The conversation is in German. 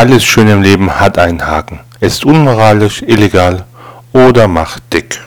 Alles Schöne im Leben hat einen Haken. Es ist unmoralisch, illegal oder macht dick.